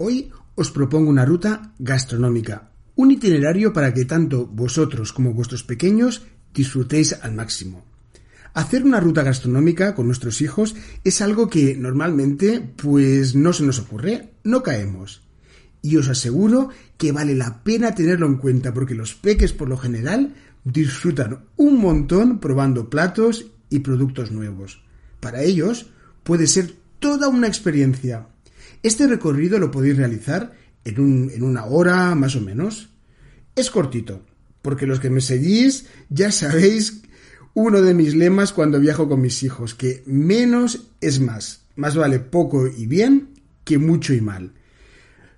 Hoy os propongo una ruta gastronómica, un itinerario para que tanto vosotros como vuestros pequeños disfrutéis al máximo. Hacer una ruta gastronómica con nuestros hijos es algo que normalmente pues no se nos ocurre, no caemos. Y os aseguro que vale la pena tenerlo en cuenta porque los peques por lo general disfrutan un montón probando platos y productos nuevos. Para ellos puede ser toda una experiencia. Este recorrido lo podéis realizar en, en una hora más o menos. Es cortito, porque los que me seguís ya sabéis uno de mis lemas cuando viajo con mis hijos, que menos es más. Más vale poco y bien que mucho y mal.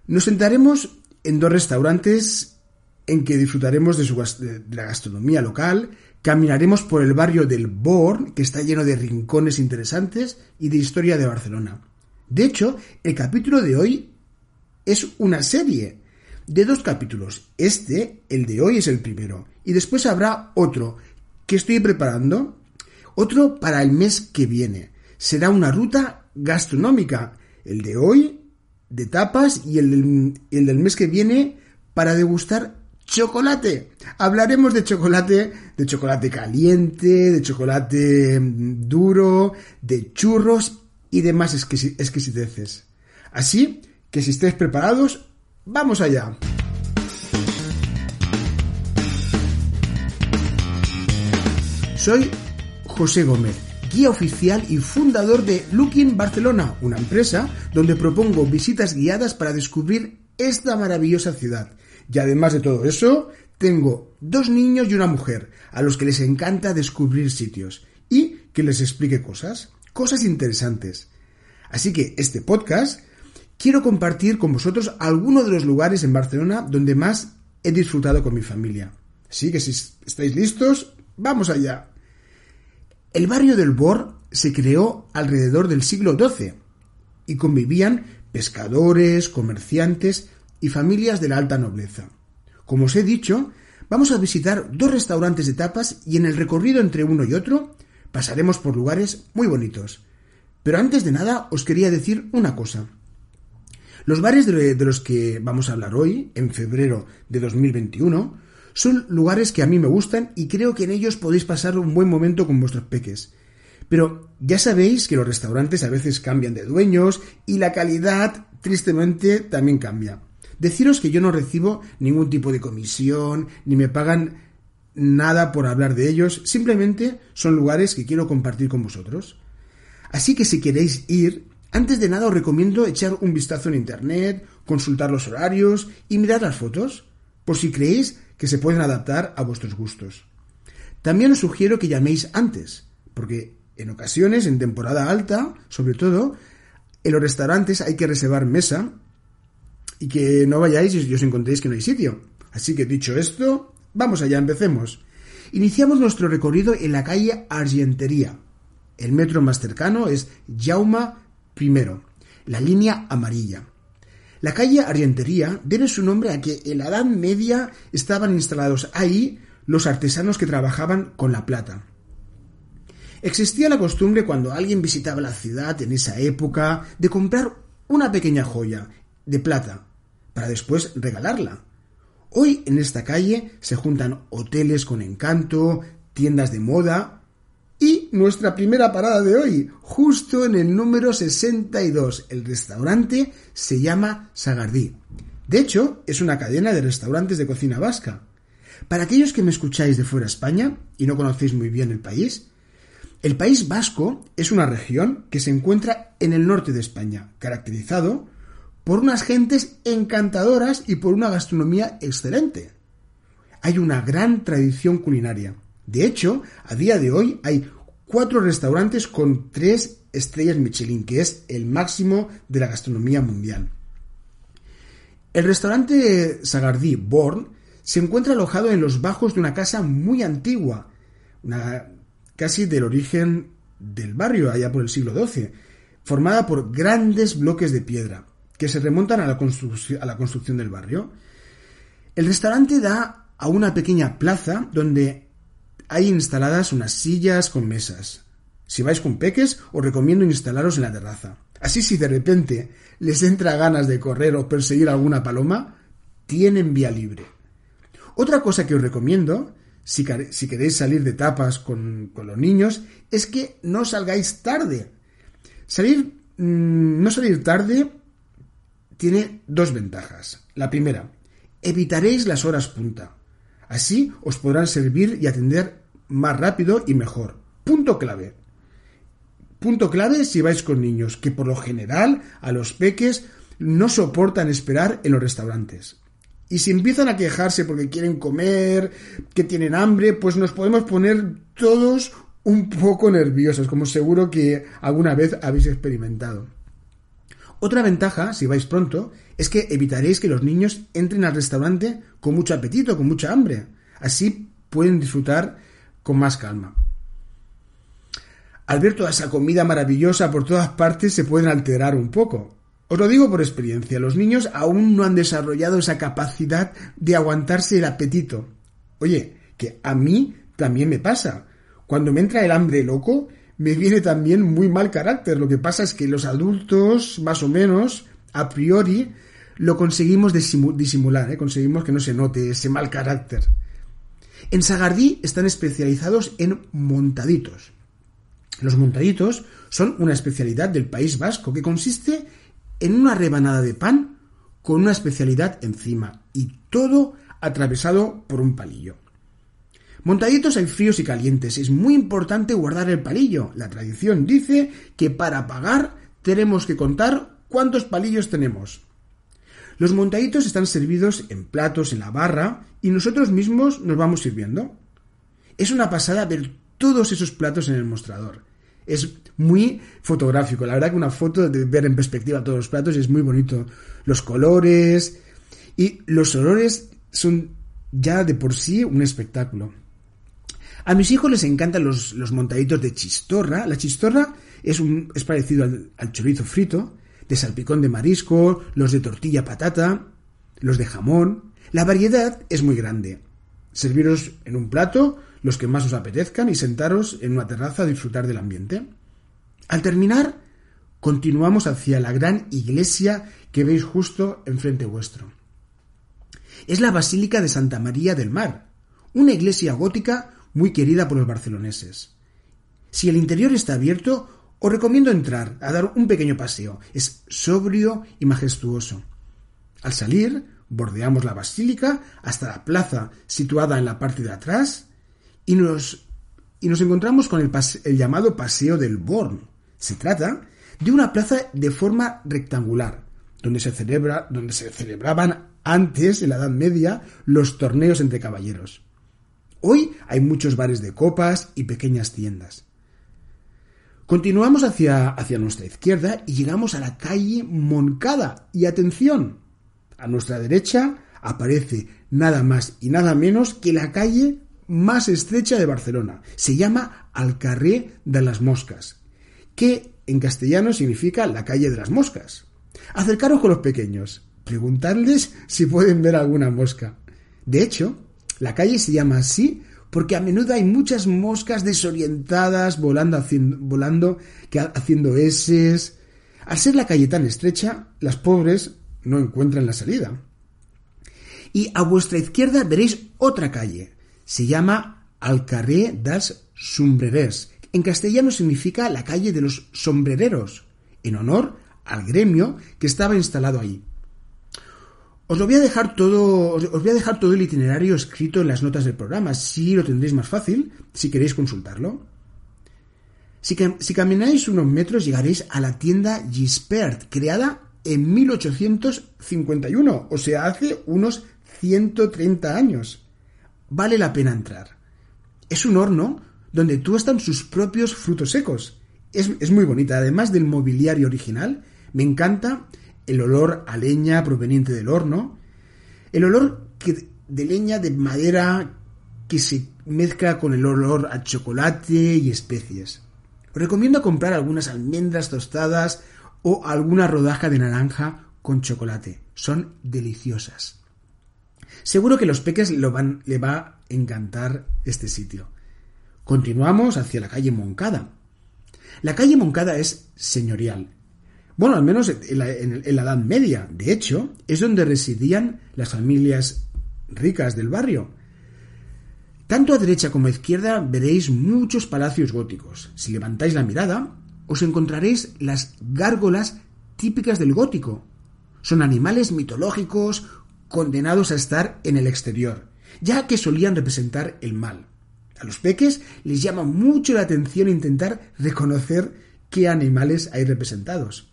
Nos sentaremos en dos restaurantes en que disfrutaremos de, su, de la gastronomía local, caminaremos por el barrio del Born, que está lleno de rincones interesantes y de historia de Barcelona. De hecho, el capítulo de hoy es una serie de dos capítulos. Este, el de hoy, es el primero. Y después habrá otro que estoy preparando. Otro para el mes que viene. Será una ruta gastronómica. El de hoy, de tapas, y el del, el del mes que viene para degustar chocolate. Hablaremos de chocolate, de chocolate caliente, de chocolate mm, duro, de churros y demás exquisiteces. Así que si estáis preparados, vamos allá. Soy José Gómez, guía oficial y fundador de Looking Barcelona, una empresa donde propongo visitas guiadas para descubrir esta maravillosa ciudad. Y además de todo eso, tengo dos niños y una mujer, a los que les encanta descubrir sitios y que les explique cosas, cosas interesantes. Así que este podcast quiero compartir con vosotros algunos de los lugares en Barcelona donde más he disfrutado con mi familia. Así que si estáis listos, vamos allá. El barrio del Bor se creó alrededor del siglo XII y convivían pescadores, comerciantes y familias de la alta nobleza. Como os he dicho, vamos a visitar dos restaurantes de tapas y en el recorrido entre uno y otro pasaremos por lugares muy bonitos. Pero antes de nada os quería decir una cosa. Los bares de, los que vamos a hablar hoy, en febrero de 2021, son lugares que a mí me gustan y creo que en ellos podéis pasar un buen momento con vuestros peques. Pero ya sabéis que los restaurantes a veces cambian de dueños y la calidad, tristemente, también cambia. Deciros que yo no recibo ningún tipo de comisión, ni me pagan nada por hablar de ellos, simplemente son lugares que quiero compartir con vosotros. Así que si queréis ir, antes de nada os recomiendo echar un vistazo en internet, consultar los horarios y mirar las fotos, por si creéis que se pueden adaptar a vuestros gustos. También os sugiero que llaméis antes, porque en ocasiones, en temporada alta, sobre todo, en los restaurantes hay que reservar mesa y que no vayáis y os encontréis que no hay sitio. Así que dicho esto, vamos allá, empecemos. Iniciamos nuestro recorrido en la calle Argentería. El metro más cercano es Jauma I, la línea amarilla. La calle Argentería debe su nombre a que en la Edad Media estaban instalados ahí los artesanos que trabajaban con la plata. Existía la costumbre cuando alguien visitaba la ciudad en esa época de comprar una pequeña joya de plata para después regalarla. Hoy en esta calle se juntan hoteles con encanto, tiendas de moda y nuestra primera parada de hoy, justo en el número 62. El restaurante se llama Sagardí. De hecho, es una cadena de restaurantes de cocina vasca. Para aquellos que me escucháis de fuera de España y no conocéis muy bien el país, el País Vasco es una región que se encuentra en el norte de España, caracterizado por unas gentes encantadoras y por una gastronomía excelente. Hay una gran tradición culinaria. De hecho, a día de hoy hay cuatro restaurantes con tres estrellas Michelin, que es el máximo de la gastronomía mundial. El restaurante Sagardí Born se encuentra alojado en los bajos de una casa muy antigua, casi del origen del barrio, allá por el siglo XII, formada por grandes bloques de piedra que se remontan a la, a la construcción del barrio. El restaurante da a una pequeña plaza donde hay instaladas unas sillas con mesas. Si vais con peques, os recomiendo instalaros en la terraza. Así si de repente les entra ganas de correr o perseguir alguna paloma, tienen vía libre. Otra cosa que os recomiendo, si, queréis salir de tapas con, los niños, es que no salgáis tarde. Salir, mm, no salir tarde tiene dos ventajas. La primera, evitaréis las horas punta. Así os podrán servir y atender más rápido y mejor. Punto clave. Punto clave si vais con niños, que por lo general a los peques no soportan esperar en los restaurantes. Y si empiezan a quejarse porque quieren comer, que tienen hambre, pues nos podemos poner todos un poco nerviosos, como seguro que alguna vez habéis experimentado. Otra ventaja, si vais pronto, es que evitaréis que los niños entren al restaurante con mucho apetito, con mucha hambre. Así pueden disfrutar con más calma. Al ver toda esa comida maravillosa por todas partes se pueden alterar un poco. Os lo digo por experiencia, los niños aún no han desarrollado esa capacidad de aguantarse el apetito. Oye, que a mí también me pasa. Cuando me entra el hambre loco, me viene también muy mal carácter. Lo que pasa es que los adultos, más o menos, a priori, lo conseguimos disimular, ¿eh? conseguimos que no se note ese mal carácter. En Sagardí están especializados en montaditos. Los montaditos son una especialidad del País Vasco que consiste en una rebanada de pan con una especialidad encima y todo atravesado por un palillo. Montaditos hay fríos y calientes. Es muy importante guardar el palillo. La tradición dice que para pagar tenemos que contar cuántos palillos tenemos. Los montaditos están servidos en platos en la barra y nosotros mismos nos vamos sirviendo. Es una pasada ver todos esos platos en el mostrador es muy fotográfico. La verdad que una foto de ver en perspectiva todos los platos es muy bonito. Los colores y los olores son ya de por sí un espectáculo. A mis hijos les encantan los, montaditos de chistorra. La chistorra es, un, es parecido al, al chorizo frito, de salpicón de marisco, los de tortilla patata, los de jamón. La variedad es muy grande. Serviros en un plato los que más os apetezcan y sentaros en una terraza a disfrutar del ambiente. Al terminar, continuamos hacia la gran iglesia que veis justo enfrente vuestro. Es la Basílica de Santa María del Mar, una iglesia gótica muy querida por los barceloneses. Si el interior está abierto, os recomiendo entrar a dar un pequeño paseo. Es sobrio y majestuoso. Al salir, bordeamos la basílica hasta la plaza situada en la parte de atrás y nos, y nos encontramos con el, llamado Paseo del Born. Se trata de una plaza de forma rectangular, donde se, celebra, donde se celebraban antes, en la Edad Media, los torneos entre caballeros. Hoy hay muchos bares de copas y pequeñas tiendas. Continuamos hacia, hacia nuestra izquierda y llegamos a la calle Moncada. Y atención, a nuestra derecha aparece nada más y nada menos que la calle más estrecha de Barcelona. Se llama Alcarré de las Moscas, que en castellano significa la calle de las moscas. Acercaros con los pequeños, preguntadles si pueden ver alguna mosca. De hecho, la calle se llama así porque a menudo hay muchas moscas desorientadas volando, haciendo, volando haciendo eses. Al ser la calle tan estrecha, las pobres no encuentran la salida. Y a vuestra izquierda veréis otra calle, se llama Alcarré das Sombrerers. En castellano significa la calle de los sombrereros, en honor al gremio que estaba instalado ahí. Os lo voy a dejar todo, os voy a dejar todo el itinerario escrito en las notas del programa, si lo tendréis más fácil, si queréis consultarlo. Si, camináis unos metros llegaréis a la tienda Gispert, creada en 1851, o sea, hace unos 130 años vale la pena entrar. Es un horno donde tú están sus propios frutos secos. Es, muy bonita. Además del mobiliario original, me encanta el olor a leña proveniente del horno, el olor de leña de madera que se mezcla con el olor a chocolate y especies. Os recomiendo comprar algunas almendras tostadas o alguna rodaja de naranja con chocolate. Son deliciosas. Seguro que los peques lo van, le va a encantar este sitio. Continuamos hacia la calle Moncada. La calle Moncada es señorial. Bueno, al menos en la, en la Edad Media. De hecho, es donde residían las familias ricas del barrio. Tanto a derecha como a izquierda veréis muchos palacios góticos. Si levantáis la mirada, os encontraréis las gárgolas típicas del gótico. Son animales mitológicos condenados a estar en el exterior, ya que solían representar el mal. A los peques les llama mucho la atención intentar reconocer qué animales hay representados.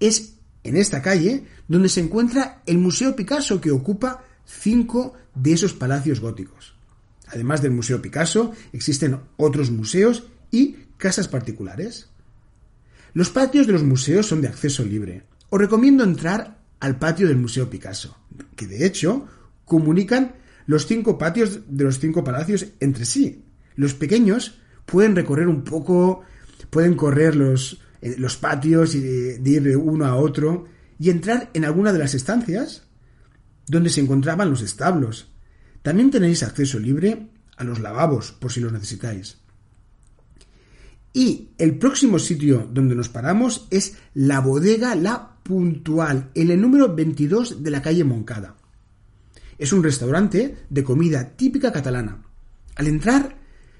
Es en esta calle donde se encuentra el Museo Picasso que ocupa cinco de esos palacios góticos. Además del Museo Picasso, existen otros museos y casas particulares. Los patios de los museos son de acceso libre. Os recomiendo entrar al patio del Museo Picasso, que de hecho comunican los cinco patios de los cinco palacios entre sí. Los pequeños pueden recorrer un poco, pueden correr los, eh, los patios y de ir de uno a otro y entrar en alguna de las estancias donde se encontraban los establos. También tenéis acceso libre a los lavabos, por si los necesitáis. Y el próximo sitio donde nos paramos es la bodega La Puntual, en el número 22 de la calle Moncada. Es un restaurante de comida típica catalana. Al entrar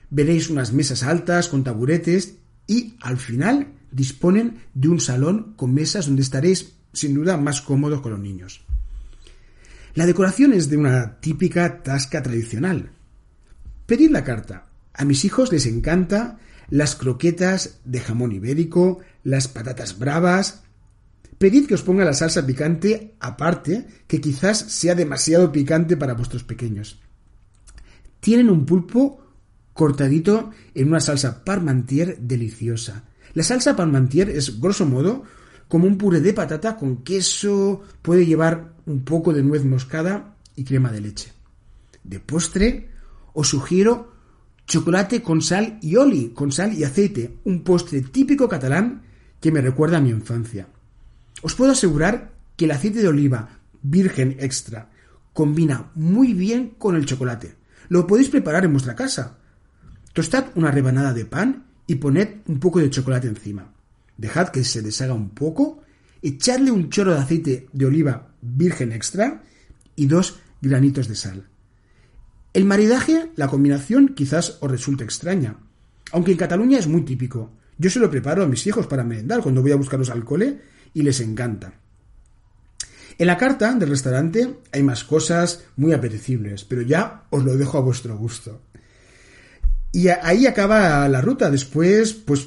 veréis unas mesas altas con taburetes y al final disponen de un salón con mesas donde estaréis sin duda más cómodos con los niños. La decoración es de una típica tasca tradicional. Pedid la carta. A mis hijos les encanta las croquetas de jamón ibérico, las patatas bravas. Pedid que os ponga la salsa picante aparte, que quizás sea demasiado picante para vuestros pequeños. Tienen un pulpo cortadito en una salsa parmentier deliciosa. La salsa parmentier es, grosso modo, como un puré de patata con queso, puede llevar un poco de nuez moscada y crema de leche. De postre, os sugiero chocolate con sal y oli, con sal y aceite, un postre típico catalán que me recuerda a mi infancia. Os puedo asegurar que el aceite de oliva virgen extra combina muy bien con el chocolate. Lo podéis preparar en vuestra casa. Tostad una rebanada de pan y poned un poco de chocolate encima. Dejad que se deshaga un poco, echadle un chorro de aceite de oliva virgen extra y dos granitos de sal. El maridaje, la combinación, quizás os resulte extraña, aunque en Cataluña es muy típico. Yo se lo preparo a mis hijos para merendar cuando voy a buscarlos al cole y les encanta. En la carta del restaurante hay más cosas muy apetecibles, pero ya os lo dejo a vuestro gusto. Y ahí acaba la ruta. Después, pues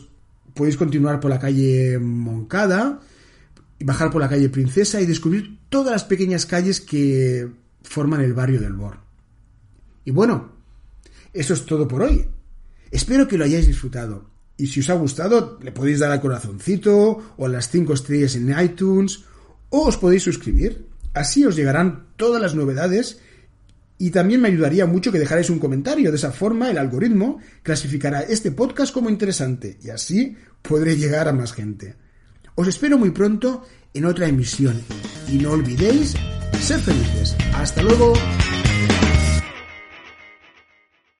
podéis continuar por la calle Moncada, bajar por la calle Princesa y descubrir todas las pequeñas calles que forman el barrio del Bor. Y bueno, eso es todo por hoy. Espero que lo hayáis disfrutado. Y si os ha gustado, le podéis dar al corazoncito o a las 5 estrellas en iTunes o os podéis suscribir. Así os llegarán todas las novedades y también me ayudaría mucho que dejarais un comentario. De esa forma el algoritmo clasificará este podcast como interesante y así podré llegar a más gente. Os espero muy pronto en otra emisión y no olvidéis ser felices. Hasta luego.